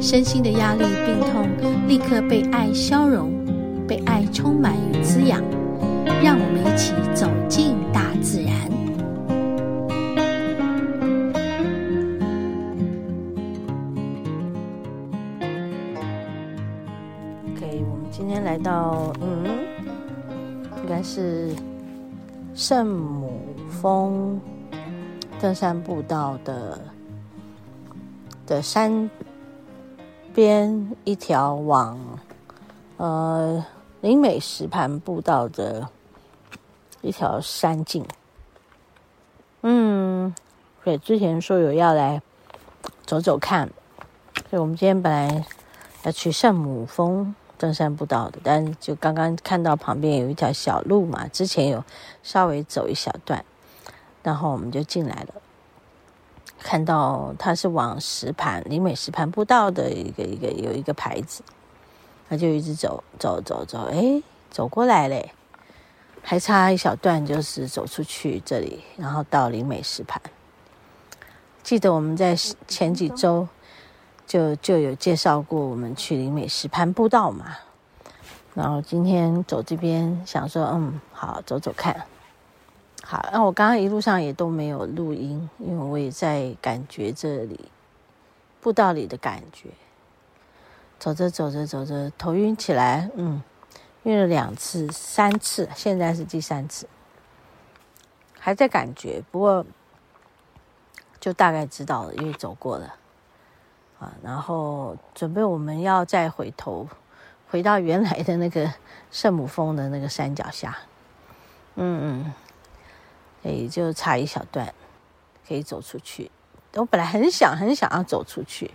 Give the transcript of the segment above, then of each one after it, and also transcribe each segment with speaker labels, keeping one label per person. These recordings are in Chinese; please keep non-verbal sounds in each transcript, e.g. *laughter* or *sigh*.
Speaker 1: 身心的压力、病痛立刻被爱消融，被爱充满与滋养。让我们一起走进大自然。
Speaker 2: OK，我们今天来到，嗯，应该是圣母峰。登山步道的的山边一条往呃林美石盘步道的一条山径，嗯，对，之前说有要来走走看，所以我们今天本来要去圣母峰登山步道的，但就刚刚看到旁边有一条小路嘛，之前有稍微走一小段。然后我们就进来了，看到它是往石盘林美石盘步道的一个一个有一个牌子，他就一直走走走走，哎，走过来嘞，还差一小段就是走出去这里，然后到林美石盘。记得我们在前几周就就有介绍过我们去林美石盘步道嘛，然后今天走这边想说，嗯，好，走走看。好，那我刚刚一路上也都没有录音，因为我也在感觉这里步道里的感觉。走着走着走着，头晕起来，嗯，晕了两次、三次，现在是第三次，还在感觉，不过就大概知道了，因为走过了啊。然后准备我们要再回头回到原来的那个圣母峰的那个山脚下，嗯嗯。哎，就差一小段，可以走出去。我本来很想很想要走出去，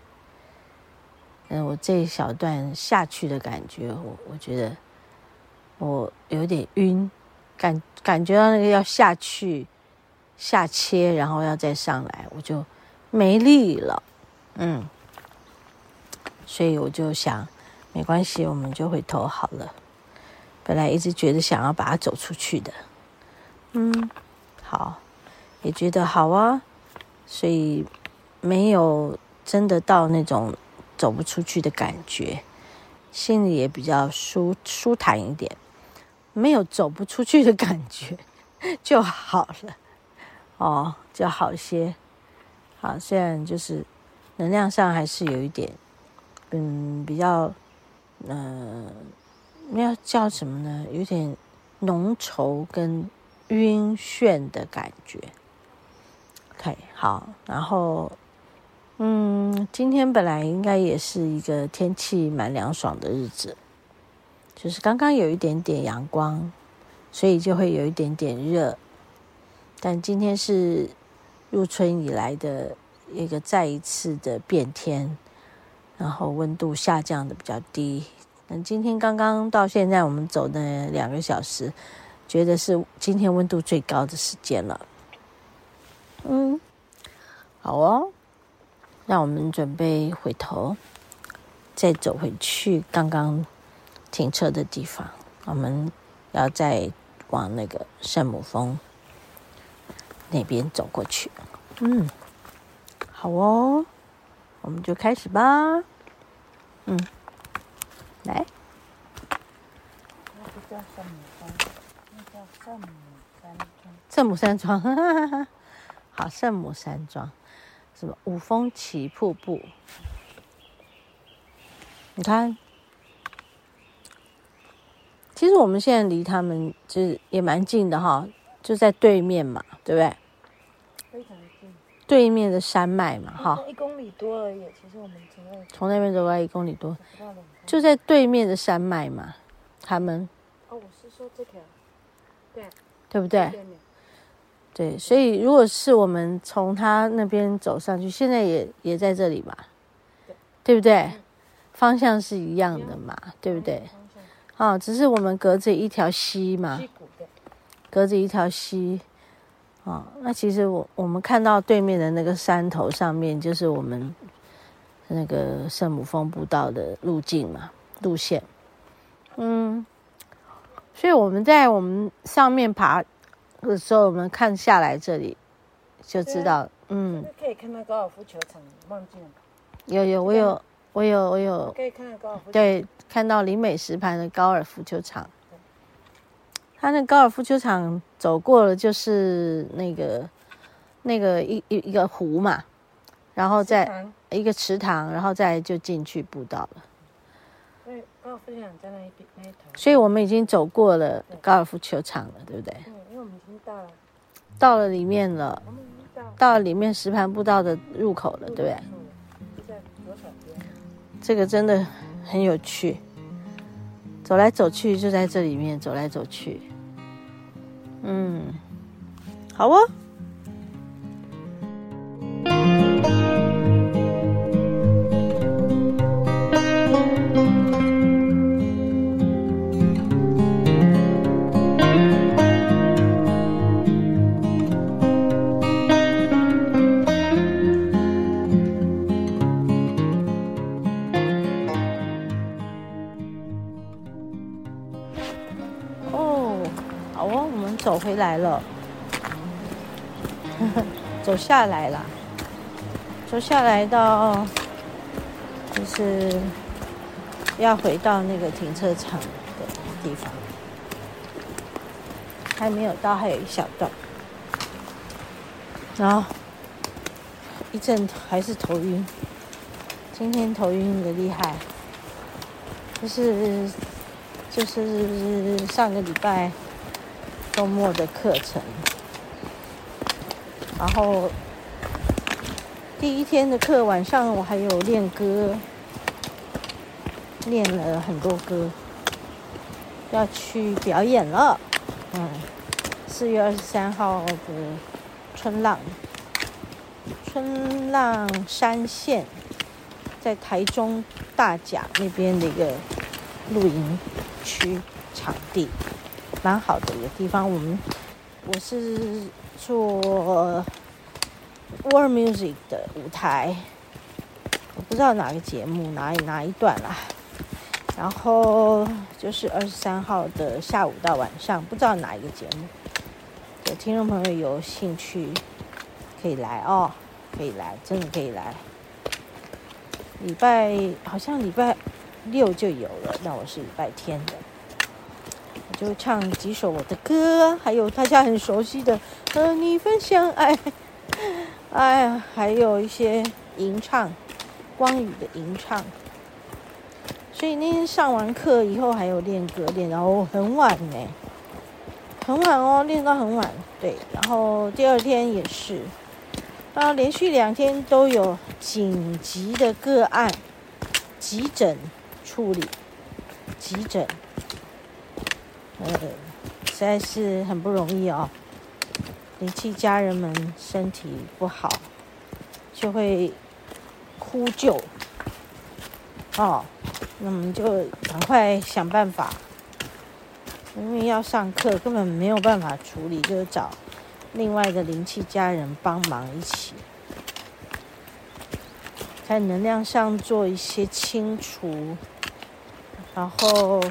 Speaker 2: 嗯，我这一小段下去的感觉，我我觉得我有点晕，感感觉到那个要下去下切，然后要再上来，我就没力了。嗯，所以我就想，没关系，我们就回头好了。本来一直觉得想要把它走出去的，嗯。好，也觉得好啊，所以没有真的到那种走不出去的感觉，心里也比较舒舒坦一点，没有走不出去的感觉 *laughs* 就好了，哦，就好些。好，虽然就是能量上还是有一点，嗯，比较，嗯、呃，那叫什么呢？有点浓稠跟。晕眩的感觉，OK，好，然后，嗯，今天本来应该也是一个天气蛮凉爽的日子，就是刚刚有一点点阳光，所以就会有一点点热，但今天是入春以来的一个再一次的变天，然后温度下降的比较低，那今天刚刚到现在我们走的两个小时。觉得是今天温度最高的时间了，嗯，好哦，让我们准备回头，再走回去刚刚停车的地方。我们要再往那个圣母峰那边走过去。嗯，好哦，我们就开始吧。嗯，来。圣母山庄，圣母山庄，哈哈哈，好，圣母山庄，什么五峰旗瀑布？你看，其实我们现在离他们就是也蛮近的哈，就在对面嘛，对不对？
Speaker 3: 非常近，
Speaker 2: 对面的山脉嘛，哈，
Speaker 3: 一公里多而已。其实我们从那
Speaker 2: 从那边走过来一公里多，就在对面的山脉嘛，他们。
Speaker 3: 哦，我是说这条。对，
Speaker 2: 对不对？对，所以如果是我们从他那边走上去，现在也也在这里嘛？对不对？方向是一样的嘛，对不对？啊，只是我们隔着一条溪嘛，隔着一条溪。啊，那其实我我们看到对面的那个山头上面，就是我们那个圣母峰步道的路径嘛，路线。嗯，所以我们在我们上面爬的时候，我们看下来这里就知道，嗯，
Speaker 3: 可以看到高尔夫球场，忘记了。
Speaker 2: 有有，我有我有我有，
Speaker 3: 可以看到高尔夫。
Speaker 2: 对，看到林美石盘的高尔夫球场。他那高尔夫球场走过了，就是那个那个一一一个湖嘛，然后再一个池塘，然后再就进去步道了。
Speaker 3: 对，高尔夫球场在那一边那一头。
Speaker 2: 所以我们已经走过了高尔夫球场了，对不对？
Speaker 3: 嗯，因为我们已经到了，
Speaker 2: 到了里面了，我们已经到到了里面石盘步道的入口了，对不
Speaker 3: 对？
Speaker 2: 这个真的很有趣，走来走去就在这里面走来走去。嗯，好哦。哦，好哦，我们走回来了，*laughs* 走下来了，走下来到，就是要回到那个停车场的地方，还没有到，还有一小段，然后一阵还是头晕，今天头晕的厉害，就是就是上个礼拜。周末的课程，然后第一天的课晚上我还有练歌，练了很多歌，要去表演了。嗯，四月二十三号的春浪，春浪山线，在台中大甲那边的一个露营区场地。蛮好的一个地方，我们我是做 World Music 的舞台，我不知道哪个节目哪哪一段啦。然后就是二十三号的下午到晚上，不知道哪一个节目。有听众朋友有兴趣可以来哦，可以来，真的可以来。礼拜好像礼拜六就有了，那我是礼拜天的。我就唱几首我的歌，还有大家很熟悉的《和你分享爱》，*laughs* 哎呀，还有一些吟唱，光宇的吟唱。所以那天上完课以后，还有练歌练然后很晚呢，很晚哦，练到很晚。对，然后第二天也是，然后连续两天都有紧急的个案，急诊处理，急诊。呃，实在是很不容易哦。灵气家人们身体不好，就会呼救。哦，那我们就赶快想办法，因为要上课，根本没有办法处理，就找另外的灵气家人帮忙一起，在能量上做一些清除，然后。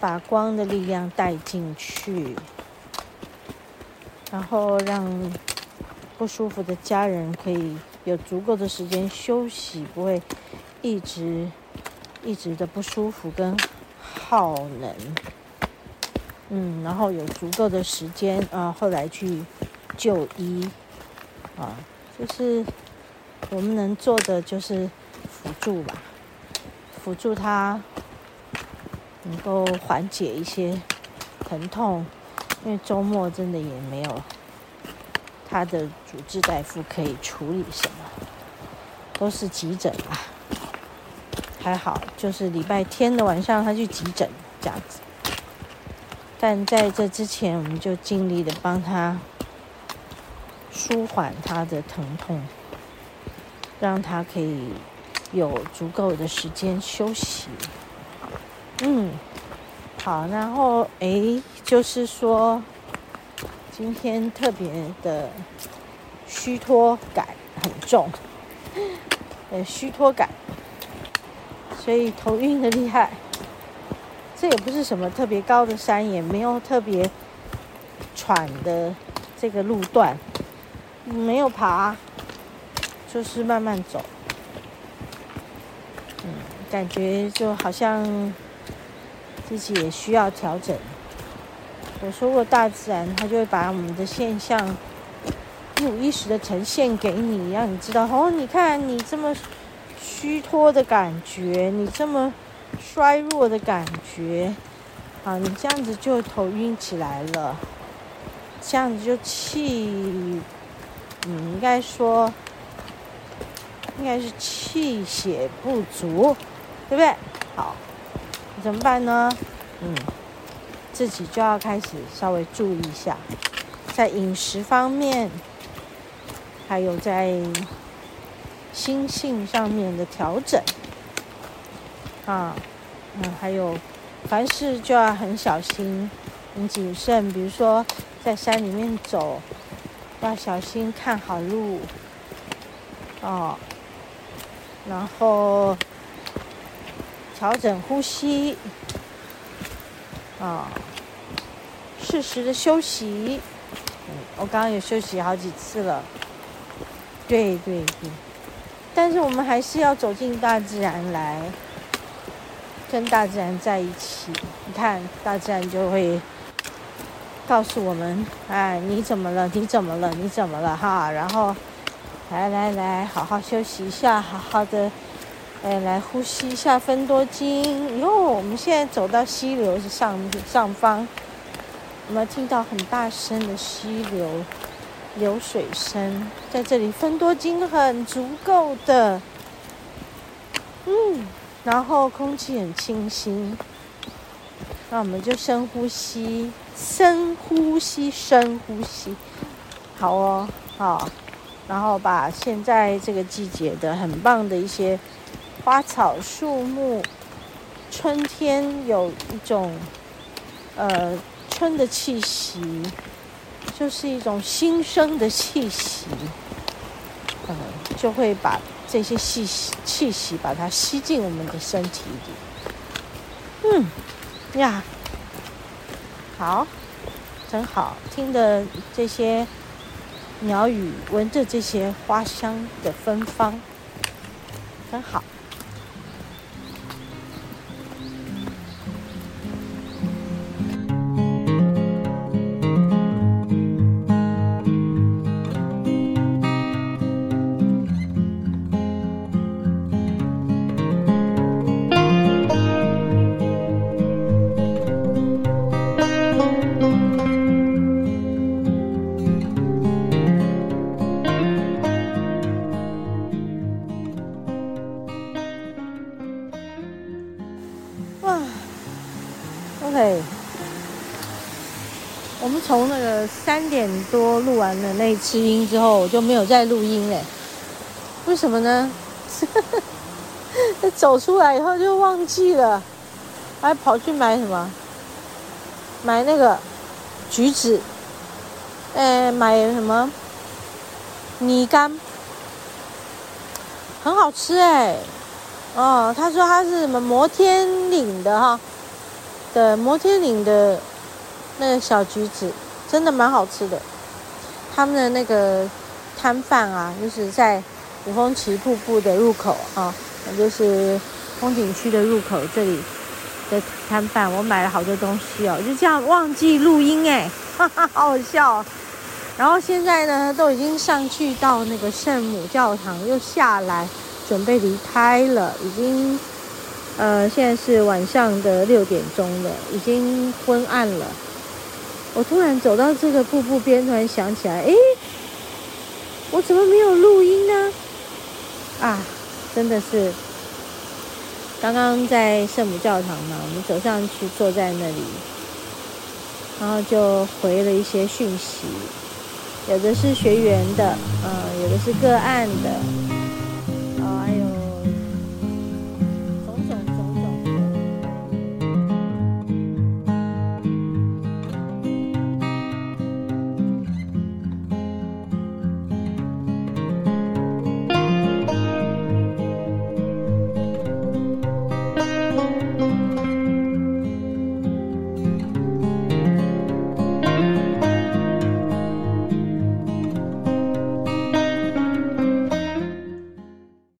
Speaker 2: 把光的力量带进去，然后让不舒服的家人可以有足够的时间休息，不会一直一直的不舒服跟耗能。嗯，然后有足够的时间啊，后来去就医啊，就是我们能做的就是辅助吧，辅助他。能够缓解一些疼痛，因为周末真的也没有他的主治大夫可以处理什么，都是急诊啊。还好，就是礼拜天的晚上他去急诊这样子。但在这之前，我们就尽力的帮他舒缓他的疼痛。让他可以有足够的时间休息。嗯，好，然后诶，就是说今天特别的虚脱感很重，呃，虚脱感，所以头晕的厉害。这也不是什么特别高的山，也没有特别喘的这个路段，没有爬，就是慢慢走。嗯，感觉就好像自己也需要调整。我说过，大自然它就会把我们的现象一五一十的呈现给你，让你知道哦，你看你这么虚脱的感觉，你这么。衰弱的感觉，啊，你这样子就头晕起来了，这样子就气，嗯，应该说，应该是气血不足，对不对？好，怎么办呢？嗯，自己就要开始稍微注意一下，在饮食方面，还有在心性上面的调整。啊，嗯，还有，凡事就要很小心、很谨慎。比如说，在山里面走，要小心看好路。哦，然后调整呼吸。啊，适时的休息。嗯，我刚刚也休息好几次了。对对对，但是我们还是要走进大自然来。跟大自然在一起，你看，大自然就会告诉我们：哎，你怎么了？你怎么了？你怎么了？哈，然后来来来，好好休息一下，好好的，哎，来呼吸一下芬多精。哟，我们现在走到溪流上上方，我们听到很大声的溪流流水声？在这里，分多金很足够的，嗯。然后空气很清新，那我们就深呼吸，深呼吸，深呼吸，好哦，好。然后把现在这个季节的很棒的一些花草树木，春天有一种呃春的气息，就是一种新生的气息，嗯，就会把。这些气息，气息把它吸进我们的身体里。嗯，呀，好，真好，听的这些鸟语，闻着这些花香的芬芳，真好。嘿，我们从那个三点多录完了那一次音之后，我就没有再录音嘞。为什么呢？*laughs* 走出来以后就忘记了，还跑去买什么？买那个橘子，哎，买什么米干，很好吃哎。哦，他说他是什么摩天岭的哈，的摩天岭的。那个小橘子真的蛮好吃的，他们的那个摊贩啊，就是在五峰旗瀑布的入口啊，也就是风景区的入口这里的摊贩，我买了好多东西哦，就这样忘记录音哎，哈哈，好好笑。然后现在呢，都已经上去到那个圣母教堂，又下来准备离开了，已经呃现在是晚上的六点钟了，已经昏暗了。我突然走到这个瀑布边，突然想起来，诶，我怎么没有录音呢？啊，真的是，刚刚在圣母教堂嘛，我们走上去坐在那里，然后就回了一些讯息，有的是学员的，嗯，有的是个案的。